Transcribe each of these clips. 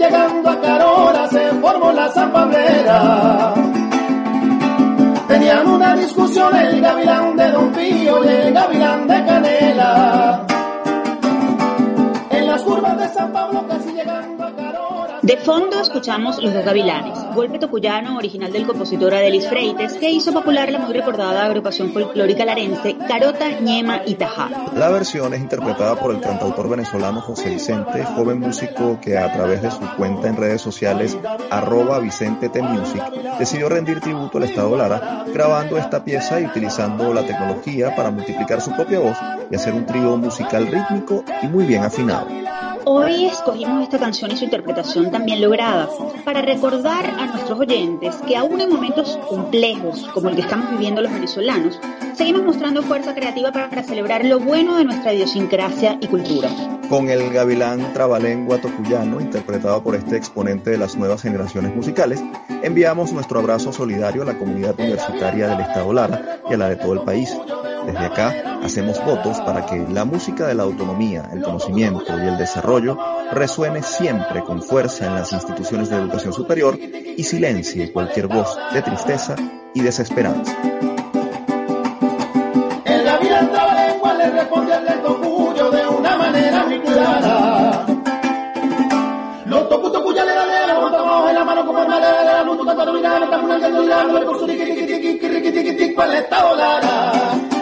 llegando a Carola se formó la zapabrera. Tenían una discusión el gavilán de Don Pío y el gavilán de Canela. En las curvas de San Pablo De fondo escuchamos Los dos gavilanes, golpe tocuyano original del compositor Adelis Freites, que hizo popular la muy recordada agrupación folclórica larense Carota, Ñema y Tajá. La versión es interpretada por el cantautor venezolano José Vicente, joven músico que a través de su cuenta en redes sociales arroba Vicente T Music decidió rendir tributo al Estado Lara, grabando esta pieza y utilizando la tecnología para multiplicar su propia voz y hacer un trío musical rítmico y muy bien afinado. Hoy escogimos esta canción y su interpretación también lograda para recordar a nuestros oyentes que aún en momentos complejos como el que estamos viviendo los venezolanos, seguimos mostrando fuerza creativa para celebrar lo bueno de nuestra idiosincrasia y cultura. Con el gavilán trabalengua tocuyano, interpretado por este exponente de las nuevas generaciones musicales, enviamos nuestro abrazo solidario a la comunidad universitaria del Estado Lara y a la de todo el país. Desde acá hacemos votos para que la música de la autonomía, el conocimiento y el desarrollo resuene siempre con fuerza en las instituciones de educación superior y silencie cualquier voz de tristeza y desesperanza.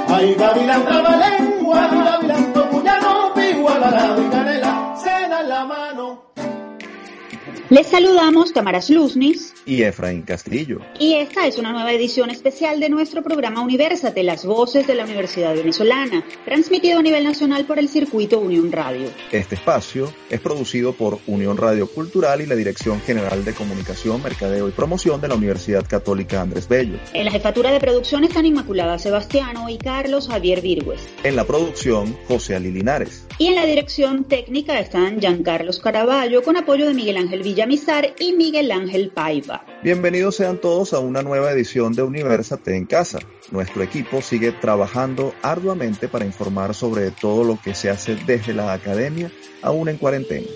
Ay, gavilán trabalengua, gavilán tocuyano, pigualara, Les saludamos Tamaras Luznis Y Efraín Castillo. y esta es una nueva edición especial de nuestro programa Universate, las voces de la Universidad Venezolana, transmitido a nivel nacional por el circuito Unión Radio. Este espacio es producido por Unión Radio Cultural y la Dirección General de Comunicación, Mercadeo y Promoción de la Universidad Católica Andrés Bello. En la jefatura de producción están Inmaculada Sebastiano y Carlos Javier Virgües. En la producción, José Ali Linares. Y en la dirección técnica están Giancarlos Caraballo con apoyo de Miguel Ángel Villamizar y Miguel Ángel Paiva. Bienvenidos sean todos a una nueva edición de Universate en Casa. Nuestro equipo sigue trabajando arduamente para informar sobre todo lo que se hace desde la academia, aún en cuarentena.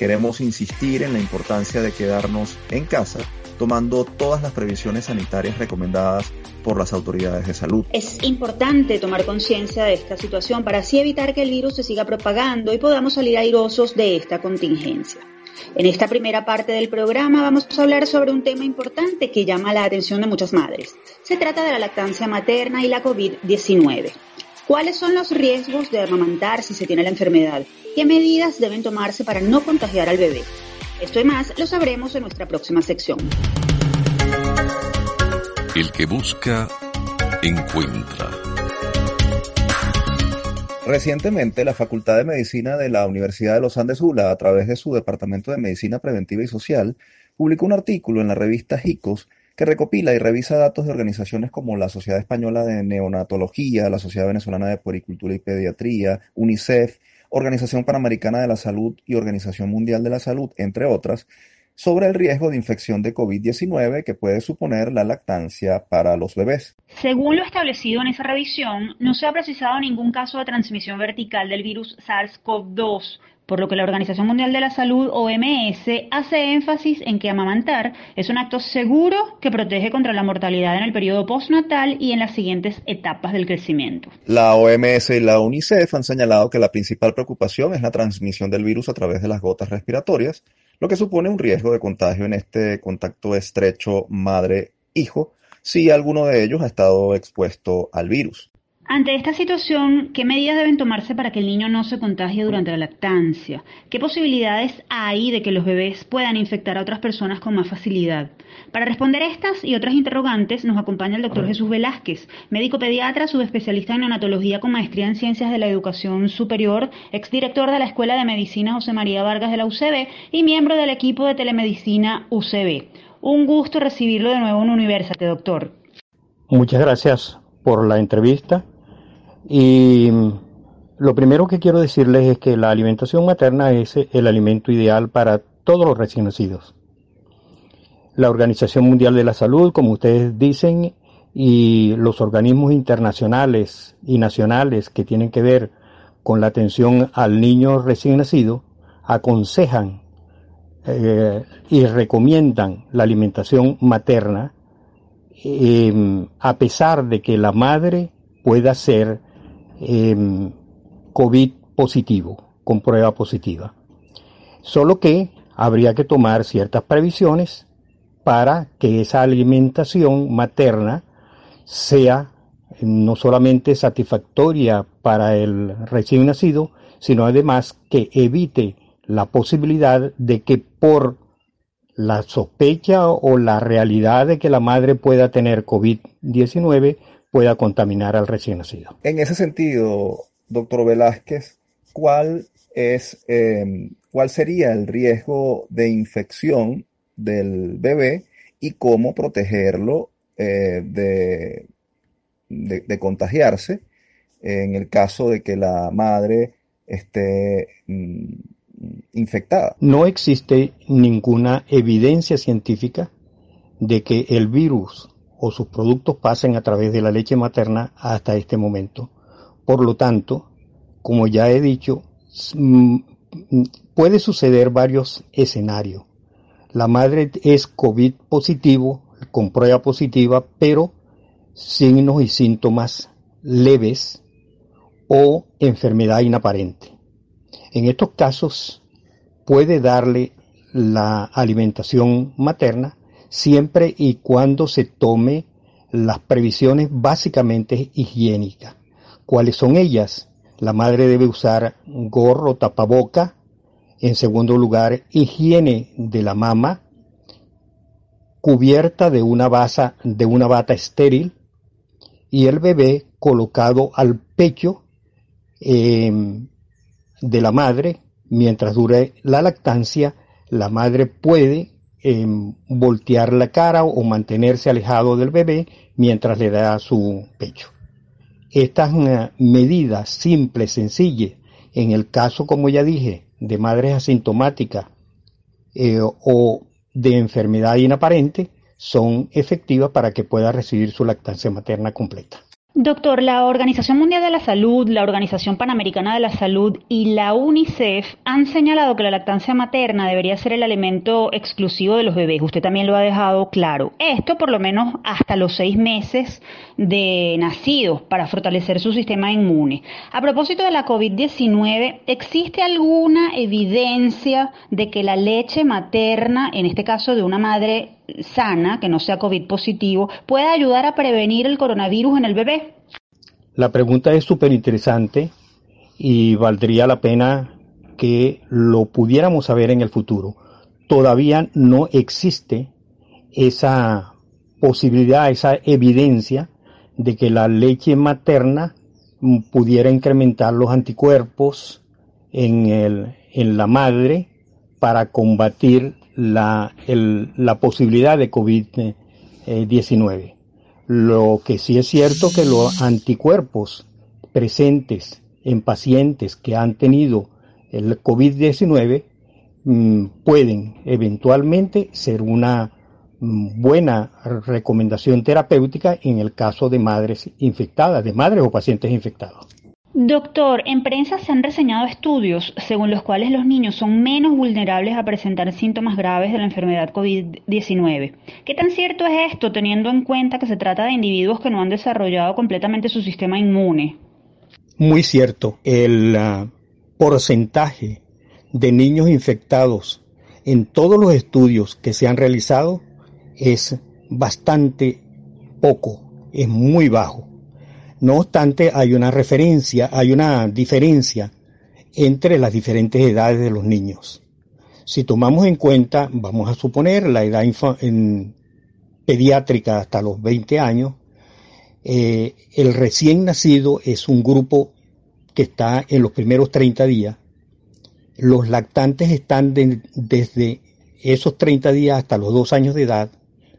Queremos insistir en la importancia de quedarnos en casa, tomando todas las previsiones sanitarias recomendadas por las autoridades de salud. Es importante tomar conciencia de esta situación para así evitar que el virus se siga propagando y podamos salir airosos de esta contingencia. En esta primera parte del programa vamos a hablar sobre un tema importante que llama la atención de muchas madres. Se trata de la lactancia materna y la COVID-19. ¿Cuáles son los riesgos de amamantar si se tiene la enfermedad? ¿Qué medidas deben tomarse para no contagiar al bebé? Esto y más lo sabremos en nuestra próxima sección. El que busca, encuentra. Recientemente, la Facultad de Medicina de la Universidad de los Andes ULA, a través de su Departamento de Medicina Preventiva y Social, publicó un artículo en la revista JICOS que recopila y revisa datos de organizaciones como la Sociedad Española de Neonatología, la Sociedad Venezolana de Puericultura y Pediatría, UNICEF, Organización Panamericana de la Salud y Organización Mundial de la Salud, entre otras, sobre el riesgo de infección de COVID-19 que puede suponer la lactancia para los bebés. Según lo establecido en esa revisión, no se ha precisado ningún caso de transmisión vertical del virus SARS-CoV-2, por lo que la Organización Mundial de la Salud, OMS, hace énfasis en que amamantar es un acto seguro que protege contra la mortalidad en el periodo postnatal y en las siguientes etapas del crecimiento. La OMS y la UNICEF han señalado que la principal preocupación es la transmisión del virus a través de las gotas respiratorias, lo que supone un riesgo de contagio en este contacto estrecho madre-hijo si alguno de ellos ha estado expuesto al virus. Ante esta situación, ¿qué medidas deben tomarse para que el niño no se contagie durante la lactancia? ¿Qué posibilidades hay de que los bebés puedan infectar a otras personas con más facilidad? Para responder estas y otras interrogantes nos acompaña el doctor Jesús Velázquez, médico pediatra, subespecialista en neonatología con maestría en ciencias de la educación superior, exdirector de la Escuela de Medicina José María Vargas de la UCB y miembro del equipo de telemedicina UCB. Un gusto recibirlo de nuevo en Universate, doctor. Muchas gracias por la entrevista. Y lo primero que quiero decirles es que la alimentación materna es el alimento ideal para todos los recién nacidos. La Organización Mundial de la Salud, como ustedes dicen, y los organismos internacionales y nacionales que tienen que ver con la atención al niño recién nacido, aconsejan eh, y recomiendan la alimentación materna, em, a pesar de que la madre pueda ser em, COVID positivo, con prueba positiva. Solo que habría que tomar ciertas previsiones para que esa alimentación materna sea no solamente satisfactoria para el recién nacido, sino además que evite la posibilidad de que por la sospecha o la realidad de que la madre pueda tener COVID-19 pueda contaminar al recién nacido. En ese sentido, doctor Velázquez, ¿cuál es em, cuál sería el riesgo de infección del bebé y cómo protegerlo eh, de, de, contagiarse en el caso de que la madre esté mm, infectada. No existe ninguna evidencia científica de que el virus o sus productos pasen a través de la leche materna hasta este momento. Por lo tanto, como ya he dicho, mm, puede suceder varios escenarios. La madre es COVID positivo, con prueba positiva, pero signos y síntomas leves o enfermedad inaparente. En estos casos puede darle la alimentación materna siempre y cuando se tome las previsiones básicamente higiénicas. ¿Cuáles son ellas? La madre debe usar gorro, tapaboca. En segundo lugar, higiene de la mama, cubierta de una, basa, de una bata estéril y el bebé colocado al pecho em, de la madre mientras dure la lactancia. La madre puede voltear la cara o mantenerse alejado del bebé mientras le da su pecho. Estas medidas simples, sencillas, en el caso, como ya dije, de madres asintomáticas eh, o de enfermedad inaparente, son efectivas para que pueda recibir su lactancia materna completa. Doctor, la Organización Mundial de la Salud, la Organización Panamericana de la Salud y la UNICEF han señalado que la lactancia materna debería ser el alimento exclusivo de los bebés. Usted también lo ha dejado claro. Esto por lo menos hasta los seis meses de nacidos para fortalecer su sistema inmune. A propósito de la COVID-19, ¿existe alguna evidencia de que la leche materna, en este caso de una madre sana, que no sea COVID positivo, puede ayudar a prevenir el coronavirus en el bebé? La pregunta es súper interesante y valdría la pena que lo pudiéramos saber en el futuro. Todavía no existe esa posibilidad, esa evidencia de que la leche materna pudiera incrementar los anticuerpos en, el, en la madre para combatir la, la posibilidad de COVID-19. Lo que sí es cierto que los anticuerpos presentes en pacientes que han tenido el COVID-19 mm, pueden eventualmente ser una mm, buena recomendación terapéutica en el caso de madres infectadas, de madres o pacientes infectados. Doctor, en prensa se han reseñado estudios según los cuales los niños son menos vulnerables a presentar síntomas graves de la enfermedad COVID-19. ¿Qué tan cierto es esto teniendo en cuenta que se trata de individuos que no han desarrollado completamente su sistema inmune? Muy cierto. El ah, porcentaje de niños infectados en todos los estudios que se han realizado es bastante poco, es muy bajo. No obstante, hay una referencia, hay una diferencia entre las diferentes edades de los niños. Si tomamos en cuenta, vamos a suponer, la edad en pediátrica hasta los 20 años, eh, el recién nacido es un grupo que está en los primeros 30 días. Los lactantes están desde esos 30 días hasta los 2 años de edad,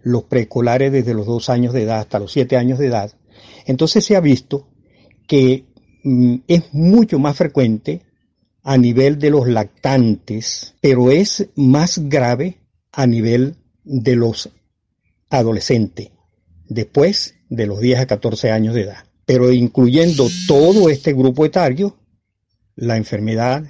los preescolares desde los 2 años de edad hasta los 7 años de edad, entonces se ha visto que mm, es mucho más frecuente a nivel de los lactantes, pero es más grave a nivel de los adolescentes, después de los 10 a 14 años de edad. Pero incluyendo todo este grupo etario, la enfermedad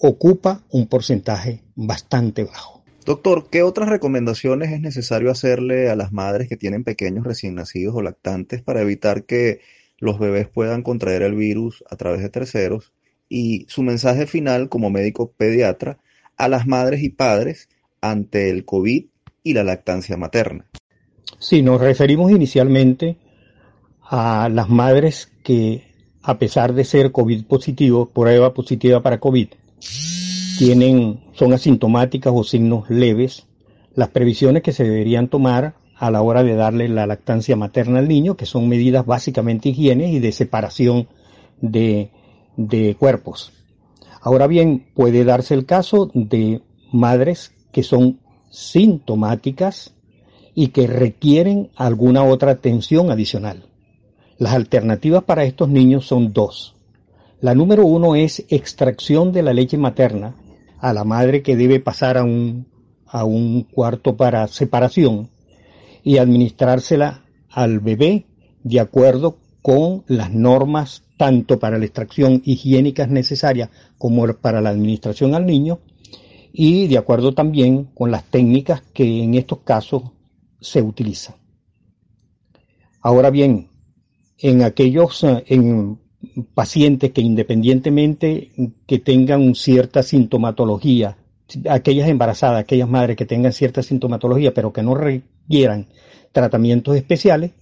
ocupa un porcentaje bastante bajo. Doctor, ¿qué otras recomendaciones es necesario hacerle a las madres que tienen pequeños recién nacidos o lactantes para evitar que los bebés puedan contraer el virus a través de terceros? Y su mensaje final como médico pediatra a las madres y padres ante el COVID y la lactancia materna. Sí, nos referimos inicialmente a las madres que, a pesar de ser COVID positivo, prueba positiva para COVID, tienen, son asintomáticas o signos leves, las previsiones que se deberían tomar a la hora de darle la lactancia materna al niño, que son medidas básicamente higiene y de separación de, de cuerpos. Ahora bien, puede darse el caso de madres que son sintomáticas y que requieren alguna otra atención adicional. Las alternativas para estos niños son dos. La número uno es extracción de la leche materna a la madre que debe pasar a un, a un cuarto para separación y administrársela al bebé de acuerdo con las normas tanto para la extracción higiénica necesarias como para la administración al niño y de acuerdo también con las técnicas que en estos casos se utilizan. Ahora bien, en aquellos en pacientes que independientemente que tengan cierta sintomatología, aquellas embarazadas, aquellas madres que tengan cierta sintomatología pero que no requieran tratamientos especiales,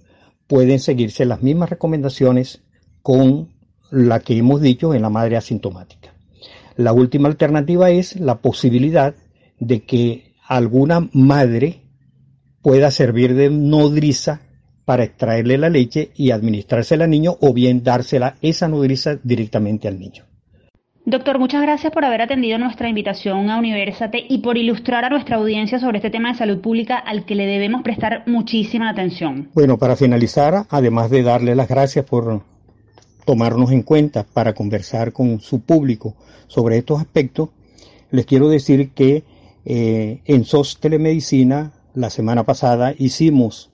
pueden seguirse las mismas recomendaciones con la que hemos dicho en la madre asintomática. La última alternativa es la posibilidad de que alguna madre pueda servir de nodriza para extraerle la leche y administrársela al niño o bien dársela esa nodriza directamente al niño. Doctor, muchas gracias por haber atendido nuestra invitación a Universate y por ilustrar a nuestra audiencia sobre este tema de salud pública al que le debemos prestar muchísima atención. Bueno, para finalizar, además de darle las gracias por tomarnos en cuenta para conversar con su público sobre estos aspectos, les quiero decir que eh, en SOS Telemedicina la semana pasada hicimos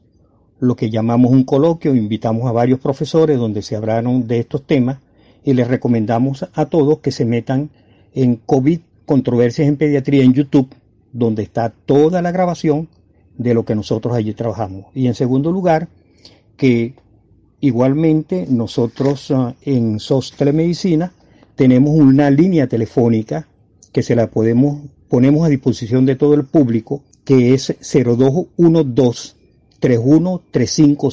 lo que llamamos un coloquio, invitamos a varios profesores donde se hablaron de estos temas y les recomendamos a todos que se metan en COVID Controversias en Pediatría en YouTube, donde está toda la grabación de lo que nosotros allí trabajamos. Y en segundo lugar, que igualmente nosotros ah, en SOS Telemedicina tenemos una línea telefónica que se la podemos ponemos a disposición de todo el público, que es 0212 3135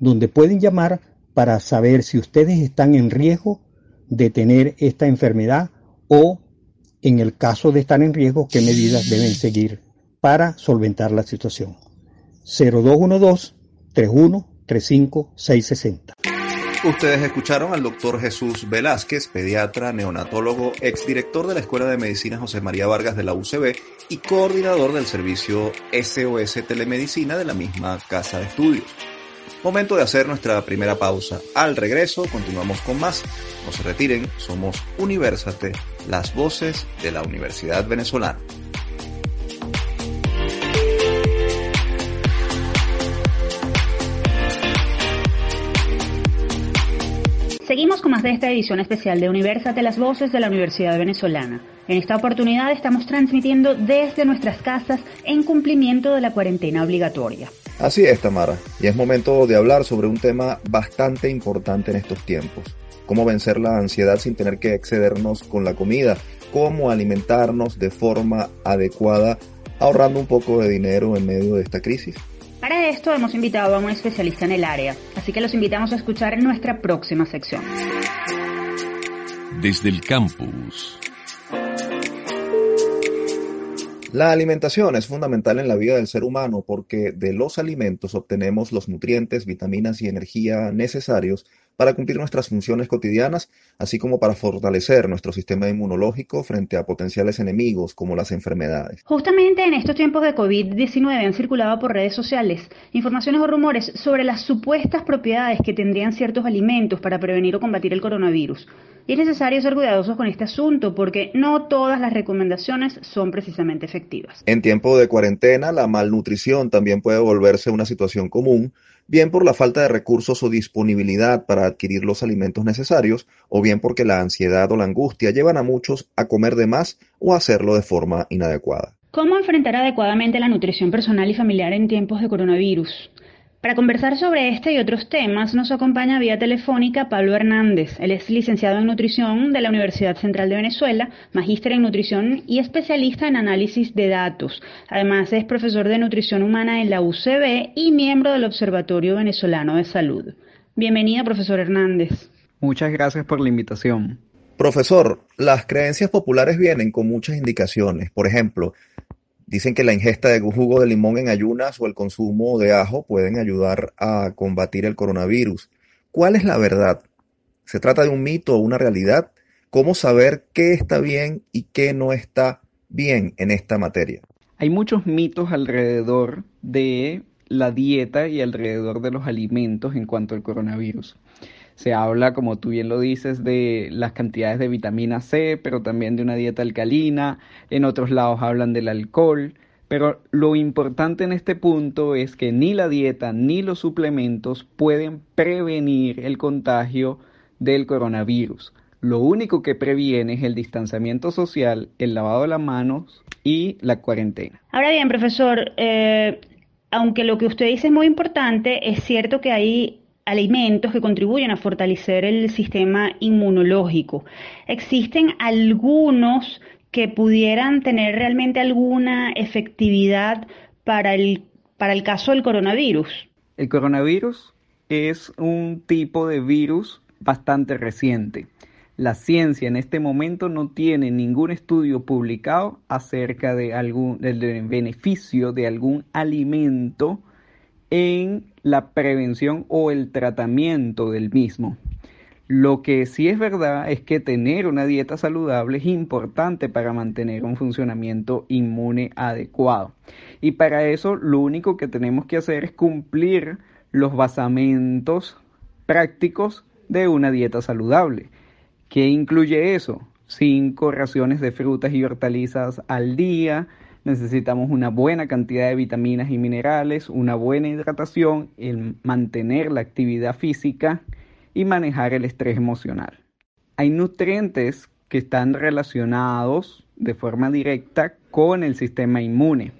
donde pueden llamar para saber si ustedes están en riesgo de tener esta enfermedad o, en el caso de estar en riesgo, qué medidas deben seguir para solventar la situación. 0212 3135 660. Ustedes escucharon al doctor Jesús Velázquez, pediatra, neonatólogo, exdirector de la Escuela de Medicina José María Vargas de la UCB y coordinador del servicio SOS Telemedicina de la misma Casa de Estudios. Momento de hacer nuestra primera pausa. Al regreso continuamos con más. No se retiren, somos Universate, las voces de la Universidad Venezolana. Más de esta edición especial de Universate, las voces de la Universidad Venezolana. En esta oportunidad estamos transmitiendo desde nuestras casas en cumplimiento de la cuarentena obligatoria. Así es, Tamara, y es momento de hablar sobre un tema bastante importante en estos tiempos. Cómo vencer la ansiedad sin tener que excedernos con la comida, cómo alimentarnos de forma adecuada, ahorrando un poco de dinero en medio de esta crisis. Para esto hemos invitado a un especialista en el área, así que los invitamos a escuchar en nuestra próxima sección. Desde el campus. La alimentación es fundamental en la vida del ser humano porque de los alimentos obtenemos los nutrientes, vitaminas y energía necesarios para cumplir nuestras funciones cotidianas, así como para fortalecer nuestro sistema inmunológico frente a potenciales enemigos como las enfermedades. Justamente en estos tiempos de COVID-19 han circulado por redes sociales informaciones o rumores sobre las supuestas propiedades que tendrían ciertos alimentos para prevenir o combatir el coronavirus. Y es necesario ser cuidadosos con este asunto porque no todas las recomendaciones son precisamente efectivas. En tiempo de cuarentena, la malnutrición también puede volverse una situación común, bien por la falta de recursos o disponibilidad para adquirir los alimentos necesarios, o bien porque la ansiedad o la angustia llevan a muchos a comer de más o a hacerlo de forma inadecuada. ¿Cómo enfrentar adecuadamente la nutrición personal y familiar en tiempos de coronavirus? Para conversar sobre este y otros temas nos acompaña vía telefónica Pablo Hernández. Él es licenciado en nutrición de la Universidad Central de Venezuela, magíster en nutrición y especialista en análisis de datos. Además es profesor de nutrición humana en la UCB y miembro del Observatorio Venezolano de Salud. Bienvenido, profesor Hernández. Muchas gracias por la invitación. Profesor, las creencias populares vienen con muchas indicaciones. Por ejemplo, dicen que la ingesta de jugo de limón en ayunas o el consumo de ajo pueden ayudar a combatir el coronavirus. ¿Cuál es la verdad? ¿Se trata de un mito o una realidad? ¿Cómo saber qué está bien y qué no está bien en esta materia? Hay muchos mitos alrededor de la dieta y alrededor de los alimentos en cuanto al coronavirus. Se habla, como tú bien lo dices, de las cantidades de vitamina C, pero también de una dieta alcalina. En otros lados hablan del alcohol. Pero lo importante en este punto es que ni la dieta ni los suplementos pueden prevenir el contagio del coronavirus. Lo único que previene es el distanciamiento social, el lavado de las manos y la cuarentena. Ahora bien, profesor, eh, aunque lo que usted dice es muy importante, es cierto que hay alimentos que contribuyen a fortalecer el sistema inmunológico. ¿Existen algunos que pudieran tener realmente alguna efectividad para el, para el caso del coronavirus? El coronavirus es un tipo de virus bastante reciente. La ciencia en este momento no tiene ningún estudio publicado acerca de algún del beneficio de algún alimento en la prevención o el tratamiento del mismo. Lo que sí es verdad es que tener una dieta saludable es importante para mantener un funcionamiento inmune adecuado. Y para eso lo único que tenemos que hacer es cumplir los basamentos prácticos de una dieta saludable. ¿Qué incluye eso? Cinco raciones de frutas y hortalizas al día, necesitamos una buena cantidad de vitaminas y minerales, una buena hidratación, el mantener la actividad física y manejar el estrés emocional. Hay nutrientes que están relacionados de forma directa con el sistema inmune.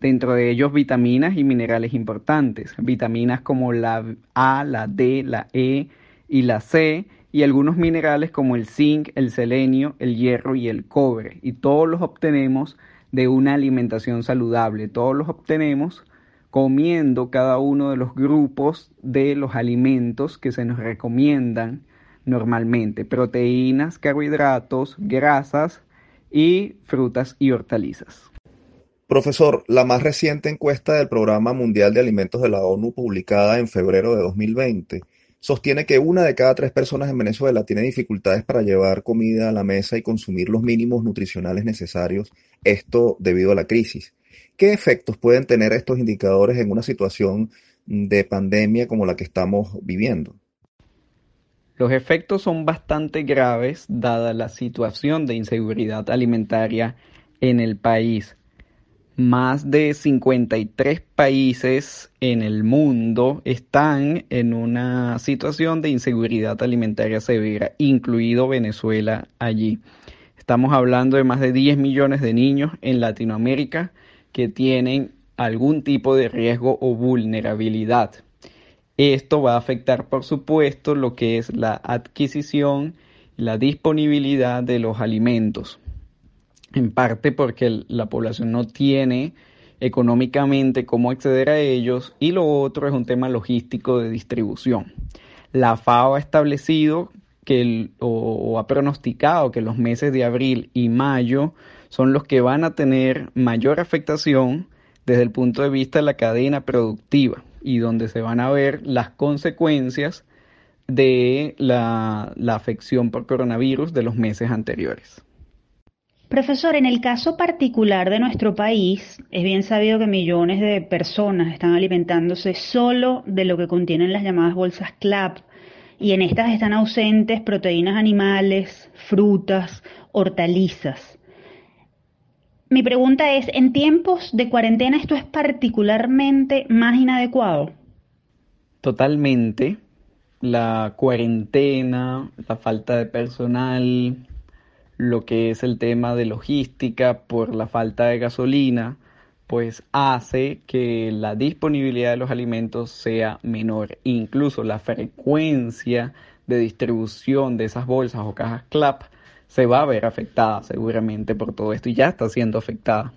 Dentro de ellos vitaminas y minerales importantes, vitaminas como la A, la D, la E y la C, y algunos minerales como el zinc, el selenio, el hierro y el cobre. Y todos los obtenemos de una alimentación saludable. Todos los obtenemos comiendo cada uno de los grupos de los alimentos que se nos recomiendan normalmente. Proteínas, carbohidratos, grasas y frutas y hortalizas. Profesor, la más reciente encuesta del Programa Mundial de Alimentos de la ONU publicada en febrero de 2020 sostiene que una de cada tres personas en Venezuela tiene dificultades para llevar comida a la mesa y consumir los mínimos nutricionales necesarios, esto debido a la crisis. ¿Qué efectos pueden tener estos indicadores en una situación de pandemia como la que estamos viviendo? Los efectos son bastante graves dada la situación de inseguridad alimentaria en el país más de 53 países en el mundo están en una situación de inseguridad alimentaria severa, incluido Venezuela allí. Estamos hablando de más de 10 millones de niños en Latinoamérica que tienen algún tipo de riesgo o vulnerabilidad. Esto va a afectar, por supuesto, lo que es la adquisición, la disponibilidad de los alimentos en parte porque la población no tiene económicamente cómo acceder a ellos y lo otro es un tema logístico de distribución. La FAO ha establecido que o, ha pronosticado que los meses de abril y mayo son los que van a tener mayor afectación desde el punto de vista de la cadena productiva y donde se van a ver las consecuencias de la afección por coronavirus de los meses anteriores. Profesor, en el caso particular de nuestro país, es bien sabido que millones de personas están alimentándose solo de lo que contienen las llamadas bolsas CLAP, y en estas están ausentes proteínas animales, frutas, hortalizas. Mi pregunta es, ¿en tiempos de cuarentena esto es particularmente más inadecuado? Totalmente. La cuarentena, la falta de personal, lo que es el tema de logística por la falta de gasolina, pues hace que la disponibilidad de los alimentos sea menor. Incluso la frecuencia de distribución de esas bolsas o cajas CLAP se va a ver afectada seguramente por todo esto y ya está siendo afectada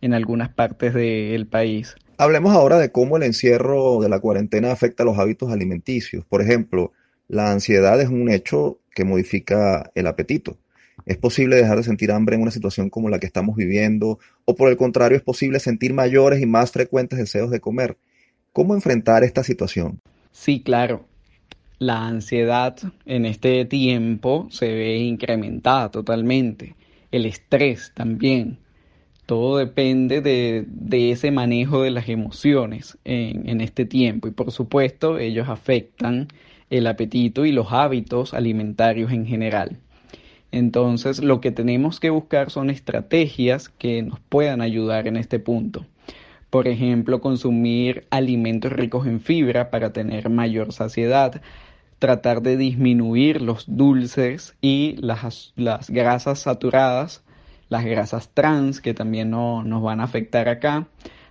en algunas partes del país. Hablemos ahora de cómo el encierro de la cuarentena afecta los hábitos alimenticios. Por ejemplo, la ansiedad es un hecho que modifica el apetito. ¿Es posible dejar de sentir hambre en una situación como la que estamos viviendo? ¿O por el contrario, es posible sentir mayores y más frecuentes deseos de comer? ¿Cómo enfrentar esta situación? Sí, claro. La ansiedad en este tiempo se ve incrementada totalmente. El estrés también. Todo depende de, ese manejo de las emociones en, en este tiempo. Y por supuesto, ellos afectan el apetito y los hábitos alimentarios en general. Entonces, lo que tenemos que buscar son estrategias que nos puedan ayudar en este punto. Por ejemplo, consumir alimentos ricos en fibra para tener mayor saciedad, tratar de disminuir los dulces y las, grasas saturadas, las grasas trans que también no, nos van a afectar acá,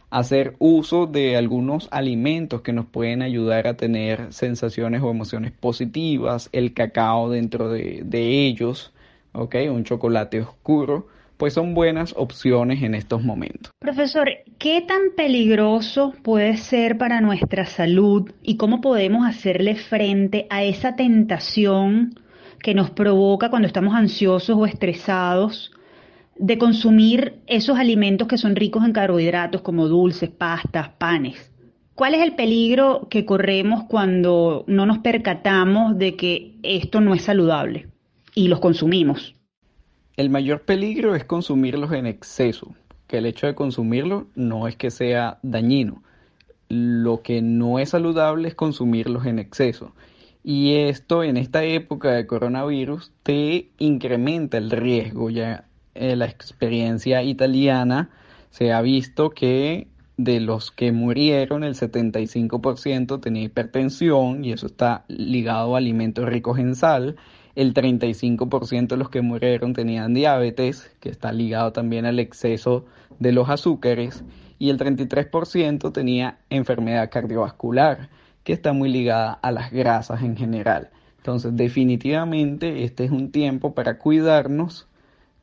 hacer uso de algunos alimentos que nos pueden ayudar a tener sensaciones o emociones positivas, el cacao dentro de, de ellos, ¿ok? Un chocolate oscuro, pues son buenas opciones en estos momentos. Profesor, ¿qué tan peligroso puede ser para nuestra salud y cómo podemos hacerle frente a esa tentación que nos provoca cuando estamos ansiosos o estresados de consumir esos alimentos que son ricos en carbohidratos como dulces, pastas, panes? ¿Cuál es el peligro que corremos cuando no nos percatamos de que esto no es saludable? Y los consumimos. El mayor peligro es consumirlos en exceso, que el hecho de consumirlos no es que sea dañino. Lo que no es saludable es consumirlos en exceso. Y esto en esta época de coronavirus te incrementa el riesgo. Ya en la experiencia italiana se ha visto que de los que murieron el 75% tenía hipertensión y eso está ligado a alimentos ricos en sal el 35% de los que murieron tenían diabetes, que está ligado también al exceso de los azúcares, y el 33% tenía enfermedad cardiovascular, que está muy ligada a las grasas en general. Entonces, definitivamente este es un tiempo para cuidarnos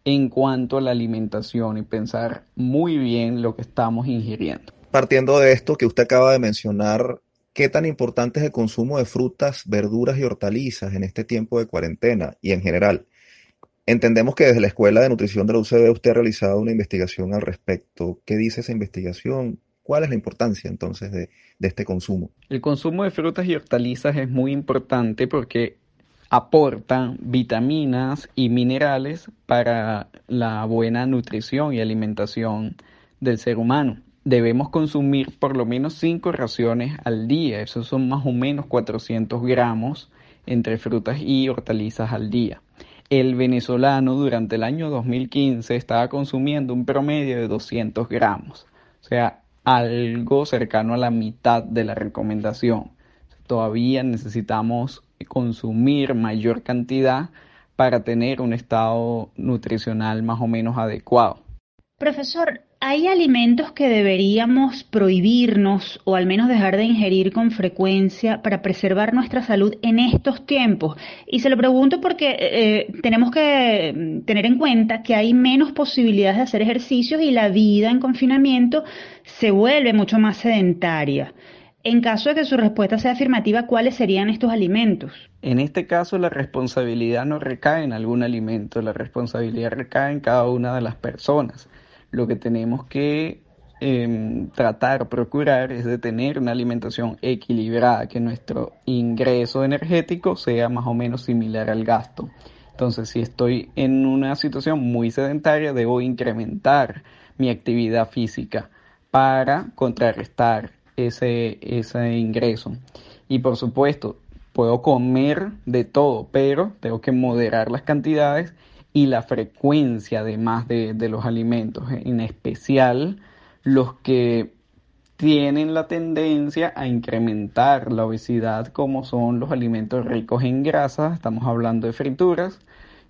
en cuanto a la alimentación y pensar muy bien lo que estamos ingiriendo. Partiendo de esto que usted acaba de mencionar, ¿Qué tan importante es el consumo de frutas, verduras y hortalizas en este tiempo de cuarentena y en general? Entendemos que desde la Escuela de Nutrición de la UCB usted ha realizado una investigación al respecto. ¿Qué dice esa investigación? ¿Cuál es la importancia entonces de, este consumo? El consumo de frutas y hortalizas es muy importante porque aportan vitaminas y minerales para la buena nutrición y alimentación del ser humano debemos consumir por lo menos 5 raciones al día. Esos son más o menos 400 gramos entre frutas y hortalizas al día. El venezolano durante el año 2015 estaba consumiendo un promedio de 200 gramos, o sea, algo cercano a la mitad de la recomendación. Todavía necesitamos consumir mayor cantidad para tener un estado nutricional más o menos adecuado. Profesor, ¿Hay alimentos que deberíamos prohibirnos o al menos dejar de ingerir con frecuencia para preservar nuestra salud en estos tiempos? Y se lo pregunto porque eh, tenemos que mm, tener en cuenta que hay menos posibilidades de hacer ejercicios y la vida en confinamiento se vuelve mucho más sedentaria. En caso de que su respuesta sea afirmativa, ¿cuáles serían estos alimentos? En este caso, la responsabilidad no recae en algún alimento, la responsabilidad recae en cada una de las personas lo que tenemos que eh, tratar, procurar es de tener una alimentación equilibrada, que nuestro ingreso energético sea más o menos similar al gasto. Entonces, si estoy en una situación muy sedentaria, debo incrementar mi actividad física para contrarrestar ese, ese ingreso. Y por supuesto, puedo comer de todo, pero tengo que moderar las cantidades y la frecuencia además de, de los alimentos, en especial los que tienen la tendencia a incrementar la obesidad como son los alimentos ricos en grasa, estamos hablando de frituras,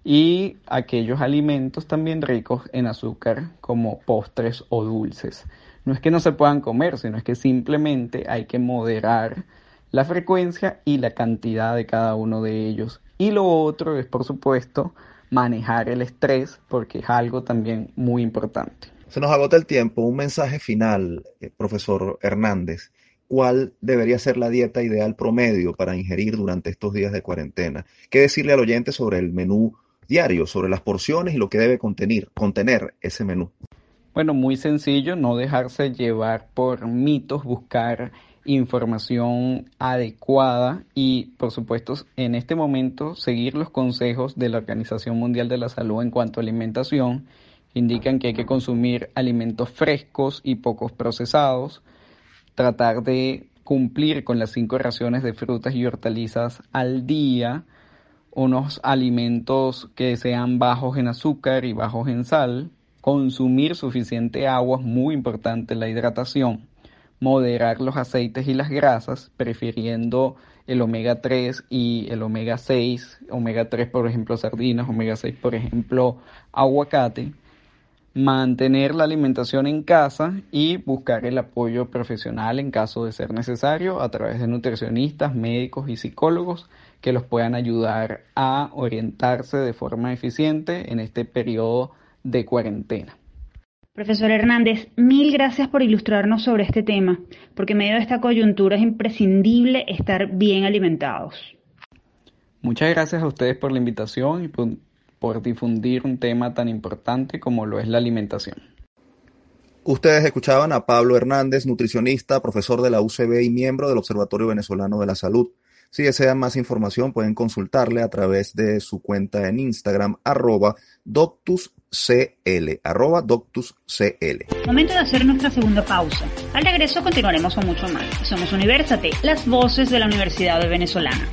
y aquellos alimentos también ricos en azúcar como postres o dulces. No es que no se puedan comer, sino es que simplemente hay que moderar la frecuencia y la cantidad de cada uno de ellos. Y lo otro es, por supuesto, manejar el estrés, porque es algo también muy importante. Se nos agota el tiempo. Un mensaje final, eh, profesor Hernández. ¿Cuál debería ser la dieta ideal promedio para ingerir durante estos días de cuarentena? ¿Qué decirle al oyente sobre el menú diario, sobre las porciones y lo que debe contener, contener ese menú? Bueno, muy sencillo, no dejarse llevar por mitos, buscar información adecuada y, por supuesto, en este momento seguir los consejos de la Organización Mundial de la Salud en cuanto a alimentación, indican que hay que consumir alimentos frescos y pocos procesados, tratar de cumplir con las cinco raciones de frutas y hortalizas al día, unos alimentos que sean bajos en azúcar y bajos en sal, consumir suficiente agua, es muy importante la hidratación, moderar los aceites y las grasas, prefiriendo el omega 3 y el omega 6, omega 3 por ejemplo sardinas, omega 6 por ejemplo aguacate, mantener la alimentación en casa y buscar el apoyo profesional en caso de ser necesario a través de nutricionistas, médicos y psicólogos que los puedan ayudar a orientarse de forma eficiente en este periodo de cuarentena. Profesor Hernández, mil gracias por ilustrarnos sobre este tema, porque en medio de esta coyuntura es imprescindible estar bien alimentados. Muchas gracias a ustedes por la invitación y por, por difundir un tema tan importante como lo es la alimentación. Ustedes escuchaban a Pablo Hernández, nutricionista, profesor de la UCB y miembro del Observatorio Venezolano de la Salud. Si desean más información, pueden consultarle a través de su cuenta en Instagram, arroba doctuscl, arroba doctuscl. Momento de hacer nuestra segunda pausa. Al regreso continuaremos con mucho más. Somos Universate, las voces de la Universidad de Venezolana.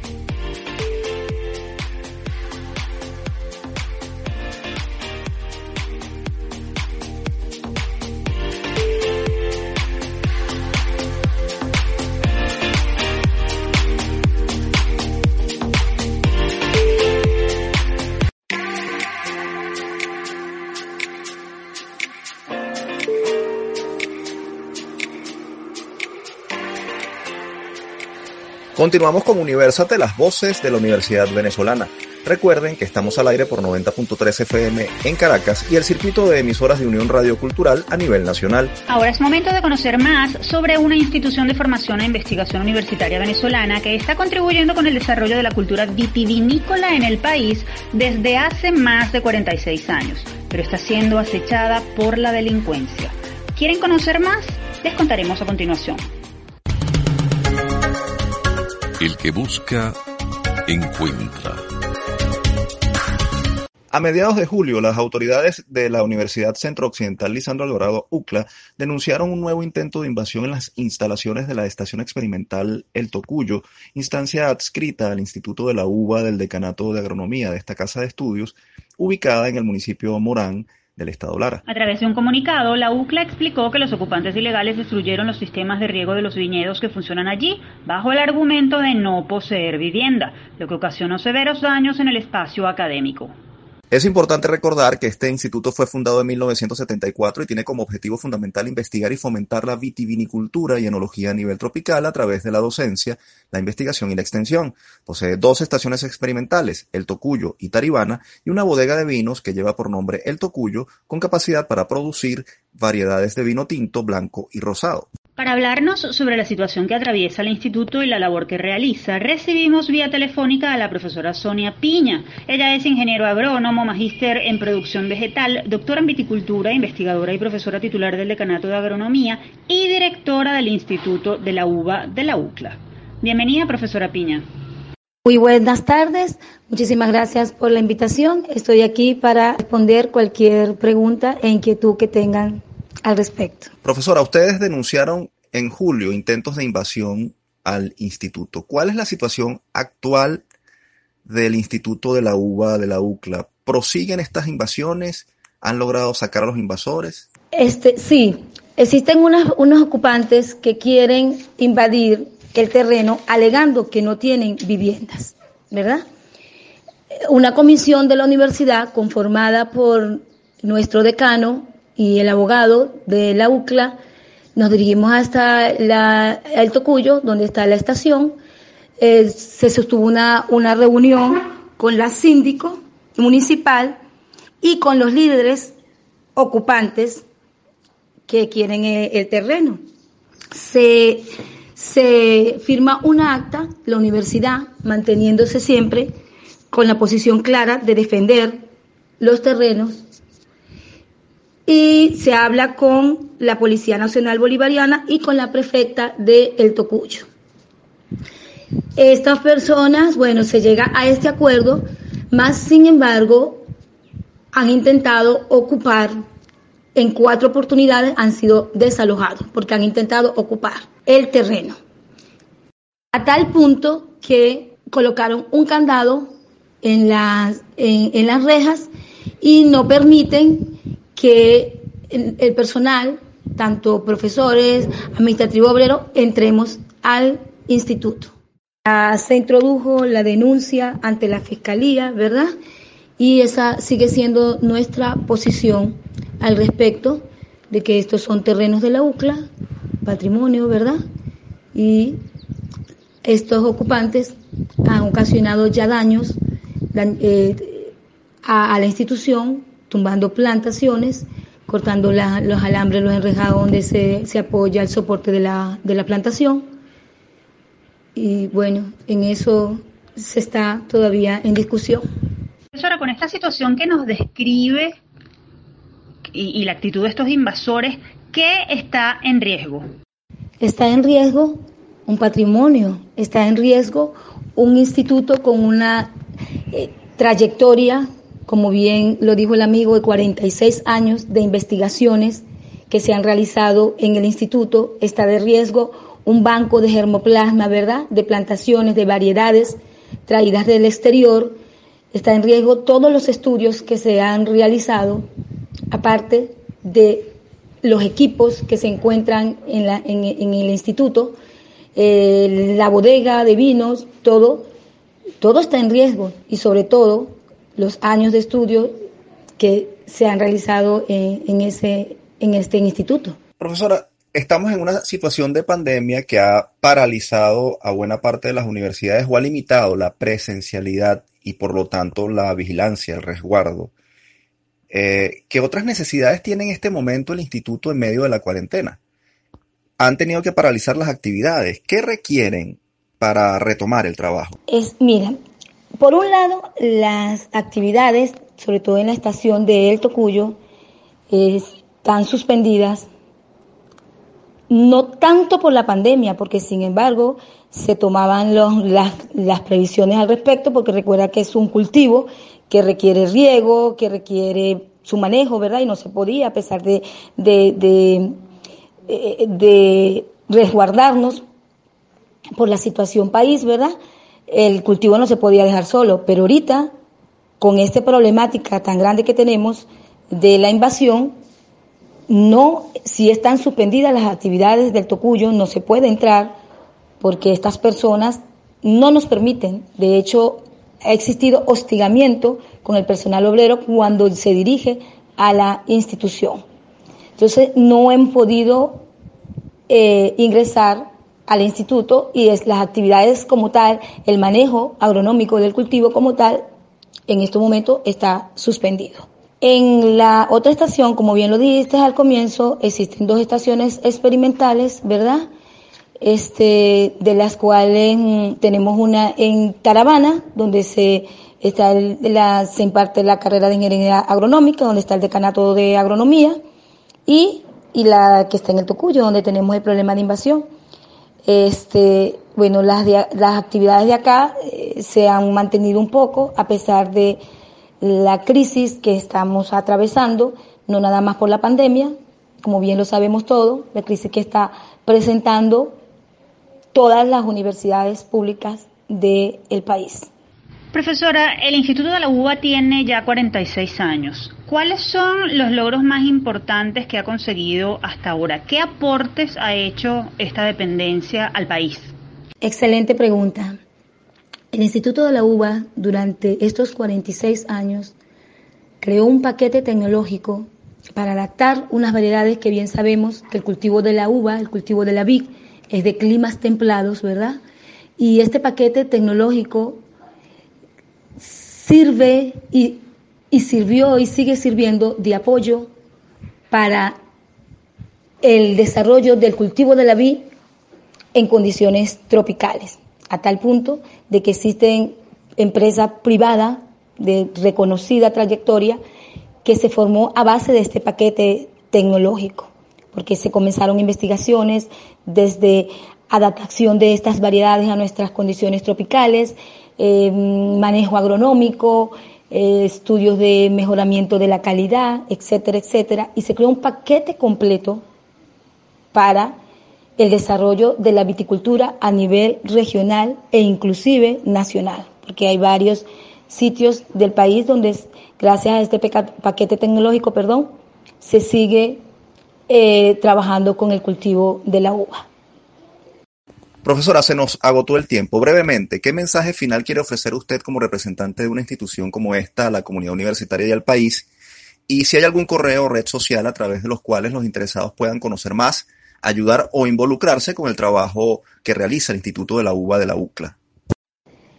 Continuamos con Universate, las voces de la Universidad Venezolana. Recuerden que estamos al aire por 90.3 FM en Caracas y el circuito de emisoras de Unión Radio Cultural a nivel nacional. Ahora es momento de conocer más sobre una institución de formación e investigación universitaria venezolana que está contribuyendo con el desarrollo de la cultura vitivinícola en el país desde hace más de 46 años, pero está siendo acechada por la delincuencia. ¿Quieren conocer más? Les contaremos a continuación. El que busca, encuentra. A mediados de julio, las autoridades de la Universidad Centro Occidental Lisandro Alvarado UCLA denunciaron un nuevo intento de invasión en las instalaciones de la Estación Experimental El Tocuyo, instancia adscrita al Instituto de la UBA del Decanato de Agronomía de esta casa de estudios, ubicada en el municipio Morán, A través de un comunicado, la UCLA explicó que los ocupantes ilegales destruyeron los sistemas de riego de los viñedos que funcionan allí, bajo el argumento de no poseer vivienda, lo que ocasionó severos daños en el espacio académico. Es importante recordar que este instituto fue fundado en 1974 y tiene como objetivo fundamental investigar y fomentar la vitivinicultura y enología a nivel tropical a través de la docencia, la investigación y la extensión. Posee dos estaciones experimentales, El Tocuyo y Taribana, y una bodega de vinos que lleva por nombre El Tocuyo, con capacidad para producir variedades de vino tinto, blanco y rosado. Para hablarnos sobre la situación que atraviesa el instituto y la labor que realiza, recibimos vía telefónica a la profesora Sonia Piña. Ella es ingeniero agrónomo, magíster en producción vegetal, doctora en viticultura, investigadora y profesora titular del Decanato de Agronomía y directora del Instituto de la UBA de la UCLA. Bienvenida, profesora Piña. Muy buenas tardes, muchísimas gracias por la invitación. Estoy aquí para responder cualquier pregunta e inquietud que tengan al respecto. Profesora, ustedes denunciaron en julio intentos de invasión al instituto. ¿Cuál es la situación actual del instituto de la UBA, de la UCLA? ¿Prosiguen estas invasiones? ¿Han logrado sacar a los invasores? Este, sí, existen unos, unos ocupantes que quieren invadir el terreno alegando que no tienen viviendas, ¿verdad? una comisión de la universidad conformada por nuestro decano y el abogado de la UCLA, nos dirigimos hasta la, el Tocuyo, donde está la estación. Eh, se sostuvo una, una reunión con la síndico municipal y con los líderes ocupantes que quieren el, el terreno. Se, se firma una acta, la universidad manteniéndose siempre con la posición clara de defender los terrenos y se habla con la Policía Nacional Bolivariana y con la prefecta de El Tocuyo. Estas personas, bueno, se llega a este acuerdo, más sin embargo, han intentado ocupar, en cuatro oportunidades han sido desalojados, porque han intentado ocupar el terreno. A tal punto que colocaron un candado en las, en, en las rejas y no permiten que el, personal, tanto profesores, administrativo obrero, entremos al instituto. Se introdujo la denuncia ante la fiscalía, ¿verdad? Y esa sigue siendo nuestra posición al respecto de que estos son terrenos de la UCLA, patrimonio, ¿verdad? Y estos ocupantes han ocasionado ya daños eh, a la institución tumbando plantaciones, cortando la, los alambres, los enrejados donde se, se apoya el soporte de la, de la plantación. Y bueno, en eso se está todavía en discusión. Profesora, con esta situación que nos describe y, y la actitud de estos invasores, ¿qué está en riesgo? Está en riesgo un patrimonio, está en riesgo un instituto con una eh, trayectoria como bien lo dijo el amigo, de 46 años de investigaciones que se han realizado en el instituto. Está de riesgo un banco de germoplasma, ¿verdad? De plantaciones, de variedades traídas del exterior. Está en riesgo todos los estudios que se han realizado, aparte de los equipos que se encuentran en, la, en, el instituto, eh, la bodega de vinos, todo, todo está en riesgo y sobre todo los años de estudio que se han realizado en, en, ese, en este instituto. Profesora, estamos en una situación de pandemia que ha paralizado a buena parte de las universidades o ha limitado la presencialidad y por lo tanto la vigilancia, el resguardo. Eh, ¿Qué otras necesidades tiene en este momento el instituto en medio de la cuarentena? Han tenido que paralizar las actividades. ¿Qué requieren para retomar el trabajo? Es, mira, por un lado, las actividades, sobre todo en la estación de El Tocuyo, están suspendidas, no tanto por la pandemia, porque sin embargo se tomaban los, las, las, previsiones al respecto, porque recuerda que es un cultivo que requiere riego, que requiere su manejo, ¿verdad? Y no se podía, a pesar de, de, de, eh, de resguardarnos por la situación país, ¿verdad? El cultivo no se podía dejar solo, pero ahorita, con esta problemática tan grande que tenemos de la invasión, no, si están suspendidas las actividades del Tocuyo, no se puede entrar porque estas personas no nos permiten. De hecho, ha existido hostigamiento con el personal obrero cuando se dirige a la institución. Entonces, no han podido eh, ingresar al instituto y es las actividades como tal, el manejo agronómico del cultivo como tal, en este momento está suspendido. En la otra estación, como bien lo dijiste al comienzo, existen dos estaciones experimentales, ¿verdad? Este, de las cuales mm, tenemos una en Taravana, donde se está se imparte la carrera de ingeniería agronómica, donde está el decanato de agronomía, y, y la que está en el Tocuyo, donde tenemos el problema de invasión. Este, bueno, las, de, las actividades de acá eh, se han mantenido un poco a pesar de la crisis que estamos atravesando, no nada más por la pandemia, como bien lo sabemos todos, la crisis que está presentando todas las universidades públicas del país. Profesora, el Instituto de la UBA tiene ya 46 años. ¿Cuáles son los logros más importantes que ha conseguido hasta ahora? ¿Qué aportes ha hecho esta dependencia al país? Excelente pregunta. El Instituto de la Uva durante estos 46 años creó un paquete tecnológico para adaptar unas variedades que bien sabemos que el cultivo de la uva, el cultivo de la vid, es de climas templados, ¿verdad? Y este paquete tecnológico sirve y, y sirvió y sigue sirviendo de apoyo para el desarrollo del cultivo de la vid en condiciones tropicales, a tal punto de que existen empresas privadas de reconocida trayectoria que se formó a base de este paquete tecnológico, porque se comenzaron investigaciones desde adaptación de estas variedades a nuestras condiciones tropicales, eh, manejo agronómico, eh, estudios de mejoramiento de la calidad, etcétera, etcétera, y se creó un paquete completo para el desarrollo de la viticultura a nivel regional e inclusive nacional, porque hay varios sitios del país donde gracias a este paquete tecnológico, perdón, se sigue eh, trabajando con el cultivo de la uva. Profesora, se nos agotó el tiempo. Brevemente, ¿qué mensaje final quiere ofrecer usted como representante de una institución como esta a la comunidad universitaria y al país? Y si hay algún correo o red social a través de los cuales los interesados puedan conocer más, ayudar o involucrarse con el trabajo que realiza el Instituto de la UBA de la UCLA.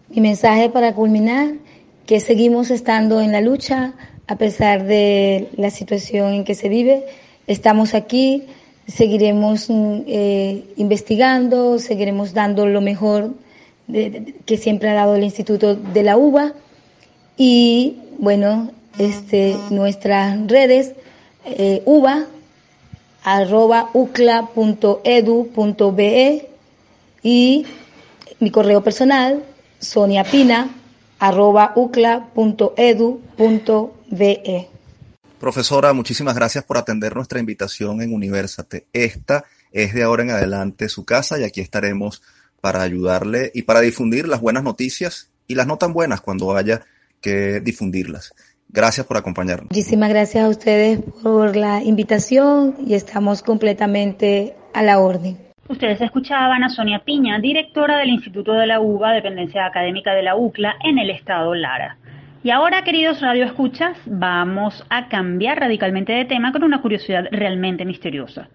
Mi mensaje para culminar, que seguimos estando en la lucha a pesar de la situación en que se vive. Estamos aquí seguiremos mm, eh, investigando, seguiremos dando lo mejor que siempre ha dado el Instituto de la UBA y bueno, este, nuestras redes eh, uva arroba ucla.edu.be y mi correo personal soniapina arroba ucla.edu.be. Profesora, muchísimas gracias por atender nuestra invitación en Universate. Esta es de ahora en adelante su casa y aquí estaremos para ayudarle y para difundir las buenas noticias y las no tan buenas cuando haya que difundirlas. Gracias por acompañarnos. Muchísimas gracias a ustedes por la invitación y estamos completamente a la orden. Ustedes escuchaban a Sonia Piña, directora del Instituto de la UBA, dependencia académica de la UCLA, en el estado Lara. Y ahora, queridos radioescuchas, vamos a cambiar radicalmente de tema con una curiosidad realmente misteriosa.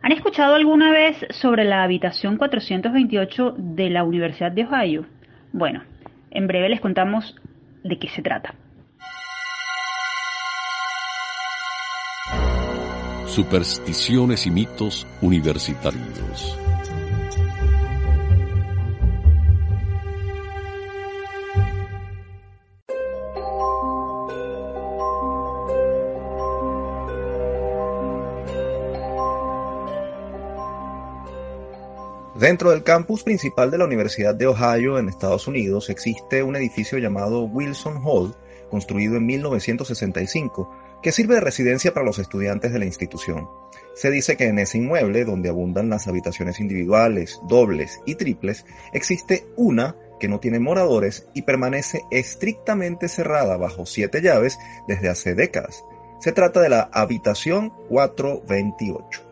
¿Han escuchado alguna vez sobre la habitación 428 de la Universidad de Ohio? Bueno, en breve les contamos de qué se trata. Supersticiones y mitos universitarios. Dentro del campus principal de la Universidad de Ohio en Estados Unidos existe un edificio llamado Wilson Hall, construido en 1965, que sirve de residencia para los estudiantes de la institución. Se dice que en ese inmueble, donde abundan las habitaciones individuales, dobles y triples, existe una que no tiene moradores y permanece estrictamente cerrada bajo siete llaves desde hace décadas. Se trata de la habitación 428.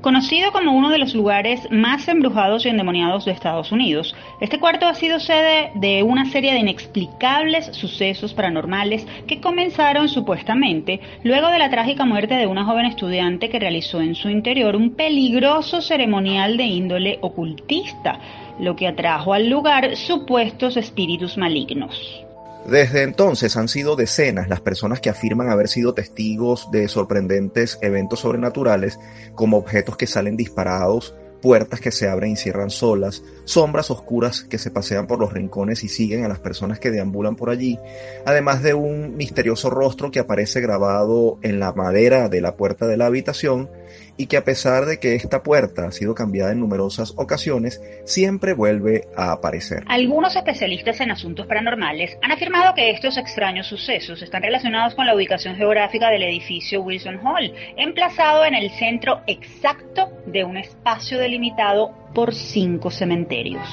Conocido como uno de los lugares más embrujados y endemoniados de Estados Unidos, este cuarto ha sido sede de una serie de inexplicables sucesos paranormales que comenzaron supuestamente luego de la trágica muerte de una joven estudiante que realizó en su interior un peligroso ceremonial de índole ocultista, lo que atrajo al lugar supuestos espíritus malignos. Desde entonces han sido decenas las personas que afirman haber sido testigos de sorprendentes eventos sobrenaturales, como objetos que salen disparados, puertas que se abren y cierran solas, sombras oscuras que se pasean por los rincones y siguen a las personas que deambulan por allí, además de un misterioso rostro que aparece grabado en la madera de la puerta de la habitación y que a pesar de que esta puerta ha sido cambiada en numerosas ocasiones, siempre vuelve a aparecer. Algunos especialistas en asuntos paranormales han afirmado que estos extraños sucesos están relacionados con la ubicación geográfica del edificio Wilson Hall, emplazado en el centro exacto de un espacio delimitado por cinco cementerios.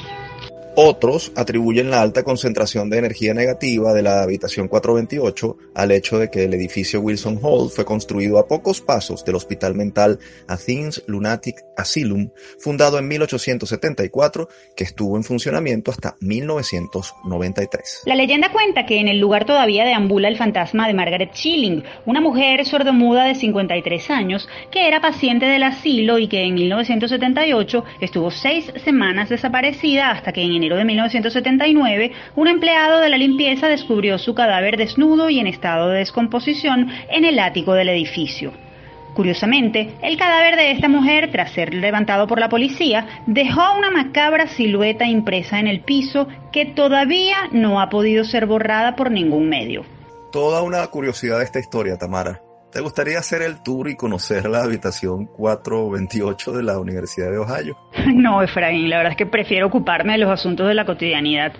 Otros atribuyen la alta concentración de energía negativa de la habitación 428 al hecho de que el edificio Wilson Hall fue construido a pocos pasos del hospital mental Athens Lunatic Asylum, fundado en 1874, que estuvo en funcionamiento hasta 1993. La leyenda cuenta que en el lugar todavía deambula el fantasma de Margaret Schilling, una mujer sordomuda de 53 años que era paciente del asilo y que en 1978 estuvo seis semanas desaparecida hasta que en de 1979, un empleado de la limpieza descubrió su cadáver desnudo y en estado de descomposición en el ático del edificio. Curiosamente, el cadáver de esta mujer, tras ser levantado por la policía, dejó una macabra silueta impresa en el piso que todavía no ha podido ser borrada por ningún medio. Toda una curiosidad de esta historia, Tamara. ¿Te gustaría hacer el tour y conocer la habitación 428 de la Universidad de Ohio? No, Efraín, la verdad es que prefiero ocuparme de los asuntos de la cotidianidad.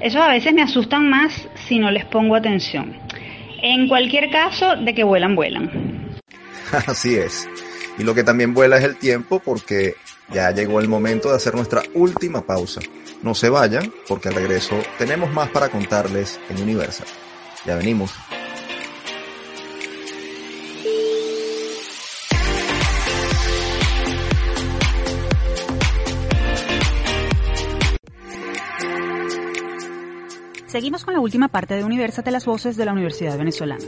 Esos a veces me asustan más si no les pongo atención. En cualquier caso, de que vuelan, vuelan. Así es. Y lo que también vuela es el tiempo porque ya llegó el momento de hacer nuestra última pausa. No se vayan porque al regreso tenemos más para contarles en Universal. Ya venimos. Seguimos con la última parte de Universate las voces de la Universidad Venezolana.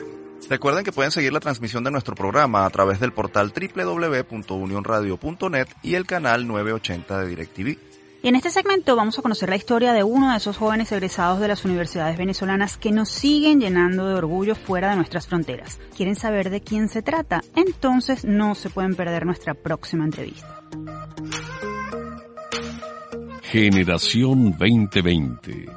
Recuerden que pueden seguir la transmisión de nuestro programa a través del portal www.unionradio.net y el canal 980 de DirecTV. Y en este segmento vamos a conocer la historia de uno de esos jóvenes egresados de las universidades venezolanas que nos siguen llenando de orgullo fuera de nuestras fronteras. ¿Quieren saber de quién se trata? Entonces no se pueden perder nuestra próxima entrevista. Generación 2020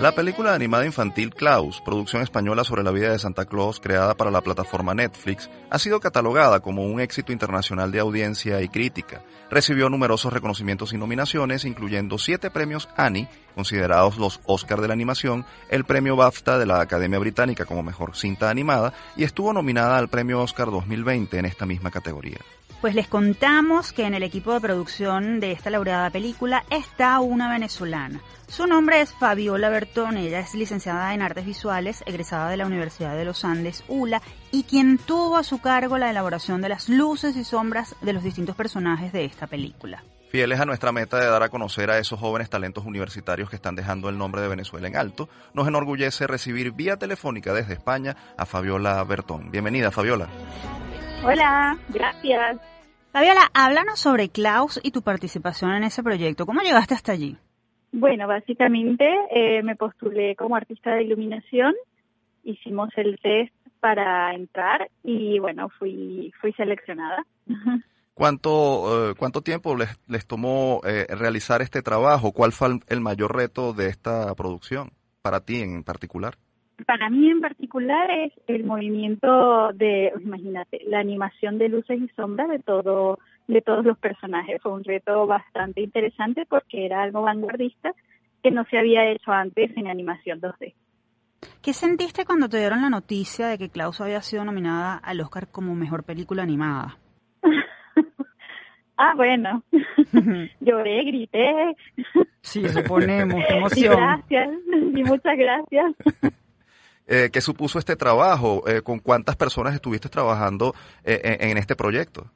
la película animada infantil Klaus, producción española sobre la vida de Santa Claus creada para la plataforma Netflix, ha sido catalogada como un éxito internacional de audiencia y crítica. Recibió numerosos reconocimientos y nominaciones, incluyendo siete premios Annie, considerados los Oscar de la animación, el premio BAFTA de la Academia Británica como mejor cinta animada y estuvo nominada al premio Oscar 2020 en esta misma categoría. Pues les contamos que en el equipo de producción de esta laureada película está una venezolana. Su nombre es Fabiola Bertón, ella es licenciada en Artes Visuales, egresada de la Universidad de los Andes, ULA, y quien tuvo a su cargo la elaboración de las luces y sombras de los distintos personajes de esta película. Fieles a nuestra meta de dar a conocer a esos jóvenes talentos universitarios que están dejando el nombre de Venezuela en alto, nos enorgullece recibir vía telefónica desde España a Fabiola Bertón. Bienvenida, Fabiola. Hola, gracias. Fabiola, háblanos sobre Klaus y tu participación en ese proyecto. ¿Cómo llegaste hasta allí? Bueno, básicamente eh, me postulé como artista de iluminación, hicimos el test para entrar y bueno, fui, fui seleccionada. ¿Cuánto, eh, ¿Cuánto tiempo les, les tomó eh, realizar este trabajo? ¿Cuál fue el mayor reto de esta producción para ti en particular? Para mí en particular es el movimiento de, imagínate, la animación de luces y sombras de todo de todos los personajes. Fue un reto bastante interesante porque era algo vanguardista que no se había hecho antes en animación 2D. ¿Qué sentiste cuando te dieron la noticia de que Klaus había sido nominada al Oscar como mejor película animada? ah, bueno, lloré, grité. Sí, suponemos, emoción. gracias, y muchas gracias. Eh, ¿Qué supuso este trabajo? Eh, ¿Con cuántas personas estuviste trabajando eh, en, este proyecto?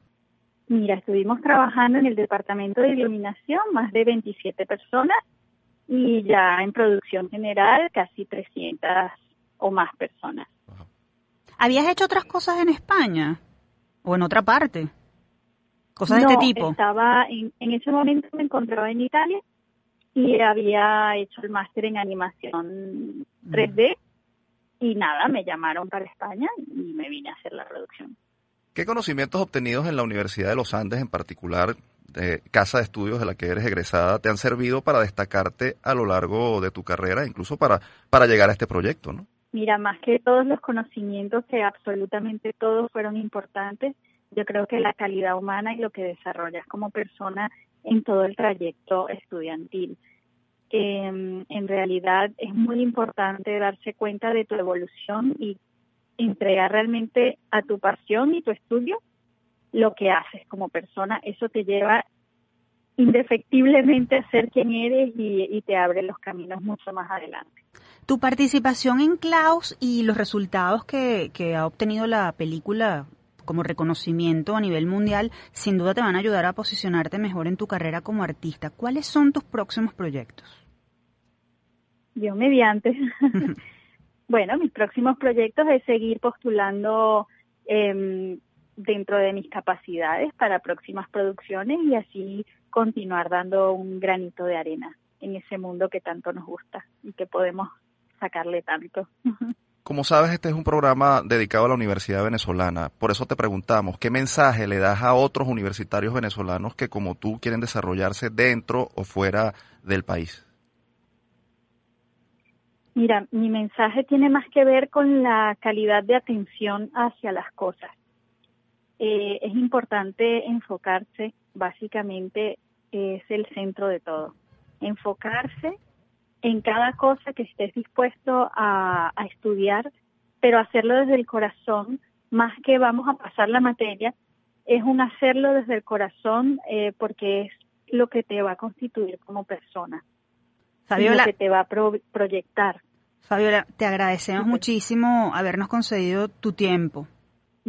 Mira, estuvimos trabajando en el departamento de iluminación, más de 27 personas, y ya en producción general casi 300 o más personas. ¿Habías hecho otras cosas en España o en otra parte? Cosas de este tipo. Estaba en, en ese momento me encontraba en Italia y había hecho el máster en animación 3D y nada, me llamaron para España y me vine a hacer la producción. ¿Qué conocimientos obtenidos en la Universidad de los Andes, en particular de casa de estudios de la que eres egresada, te han servido para destacarte a lo largo de tu carrera, incluso para, para llegar a este proyecto, ¿no? Mira, más que todos los conocimientos, que absolutamente todos fueron importantes, yo creo que la calidad humana y lo que desarrollas como persona en todo el trayecto estudiantil eh, en realidad es muy importante darse cuenta de tu evolución y entregar realmente a tu pasión y tu estudio lo que haces como persona. Eso te lleva indefectiblemente ser quien eres y, te abre los caminos mucho más adelante. Tu participación en Klaus y los resultados que, que ha obtenido la película como reconocimiento a nivel mundial, sin duda te van a ayudar a posicionarte mejor en tu carrera como artista. ¿Cuáles son tus próximos proyectos? Dios mediante. bueno, mis próximos proyectos es seguir postulando eh, dentro de mis capacidades para próximas producciones y así continuar dando un granito de arena en ese mundo que tanto nos gusta y que podemos sacarle tanto. Como sabes, este es un programa dedicado a la Universidad Venezolana. Por eso te preguntamos, ¿qué mensaje le das a otros universitarios venezolanos que como tú quieren desarrollarse dentro o fuera del país? Mira, mi mensaje tiene más que ver con la calidad de atención hacia las cosas. Eh, es importante enfocarse, básicamente es el centro de todo. Enfocarse en cada cosa que estés dispuesto a, estudiar, pero hacerlo desde el corazón, más que vamos a pasar la materia, es un hacerlo desde el corazón eh, porque es lo que te va a constituir como persona. Fabiola, que te va a proyectar. Fabiola, te agradecemos muchísimo habernos concedido tu tiempo.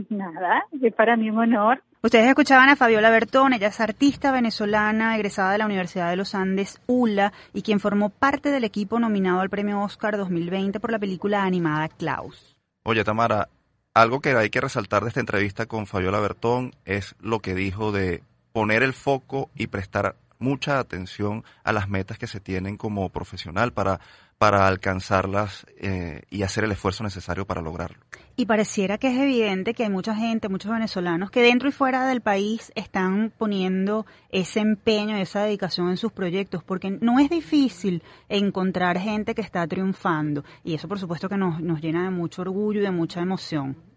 Nada, es para mí un honor. Ustedes escuchaban a Fabiola Bertón, ella es artista venezolana egresada de la Universidad de los Andes, ULA, y quien formó parte del equipo nominado al Premio Oscar 2020 por la película animada Klaus. Oye, Tamara, algo que hay que resaltar de esta entrevista con Fabiola Bertón es lo que dijo de poner el foco y prestar mucha atención a las metas que se tienen como profesional para, para alcanzarlas eh, y hacer el esfuerzo necesario para lograrlo. Y pareciera que es evidente que hay mucha gente, muchos venezolanos que dentro y fuera del país están poniendo ese empeño, esa dedicación en sus proyectos, porque no es difícil encontrar gente que está triunfando. Y eso por supuesto que nos, nos llena de mucho orgullo y de mucha emoción.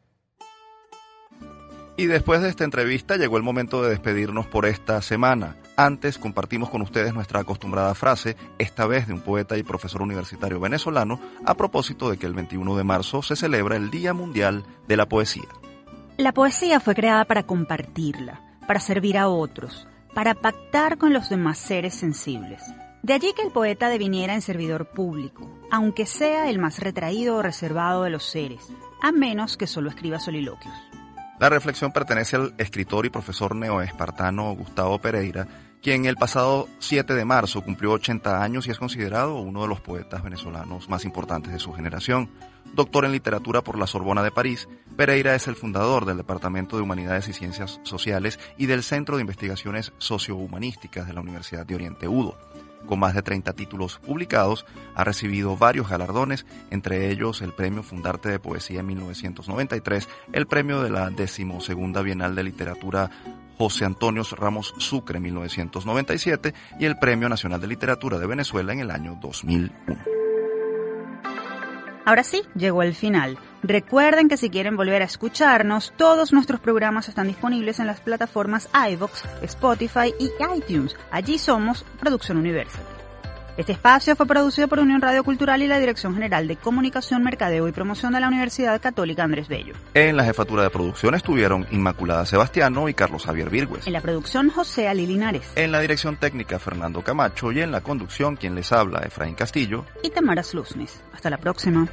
Y después de esta entrevista llegó el momento de despedirnos por esta semana. Antes compartimos con ustedes nuestra acostumbrada frase, esta vez de un poeta y profesor universitario venezolano, a propósito de que el 21 de marzo se celebra el Día Mundial de la Poesía. La poesía fue creada para compartirla, para servir a otros, para pactar con los demás seres sensibles. De allí que el poeta deviniera en servidor público, aunque sea el más retraído o reservado de los seres, a menos que solo escriba soliloquios. La reflexión pertenece al escritor y profesor neoespartano Gustavo Pereira, quien el pasado 7 de marzo cumplió 80 años y es considerado uno de los poetas venezolanos más importantes de su generación. Doctor en literatura por la Sorbona de París, Pereira es el fundador del Departamento de Humanidades y Ciencias Sociales y del Centro de Investigaciones Sociohumanísticas de la Universidad de Oriente Udo con más de 30 títulos publicados, ha recibido varios galardones, entre ellos el Premio Fundarte de Poesía en 1993, el Premio de la decimosegunda Bienal de Literatura José Antonio Ramos Sucre en 1997 y el Premio Nacional de Literatura de Venezuela en el año 2001. Ahora sí, llegó el final. Recuerden que si quieren volver a escucharnos, todos nuestros programas están disponibles en las plataformas iVoox, Spotify y iTunes. Allí somos Producción Universal. Este espacio fue producido por Unión Radio Cultural y la Dirección General de Comunicación, Mercadeo y Promoción de la Universidad Católica Andrés Bello. En la jefatura de producción estuvieron Inmaculada Sebastiano y Carlos Javier Virgües. En la producción, José Ali Linares. En la dirección técnica, Fernando Camacho. Y en la conducción, quien les habla, Efraín Castillo. Y Tamara Sluznis. Hasta la próxima.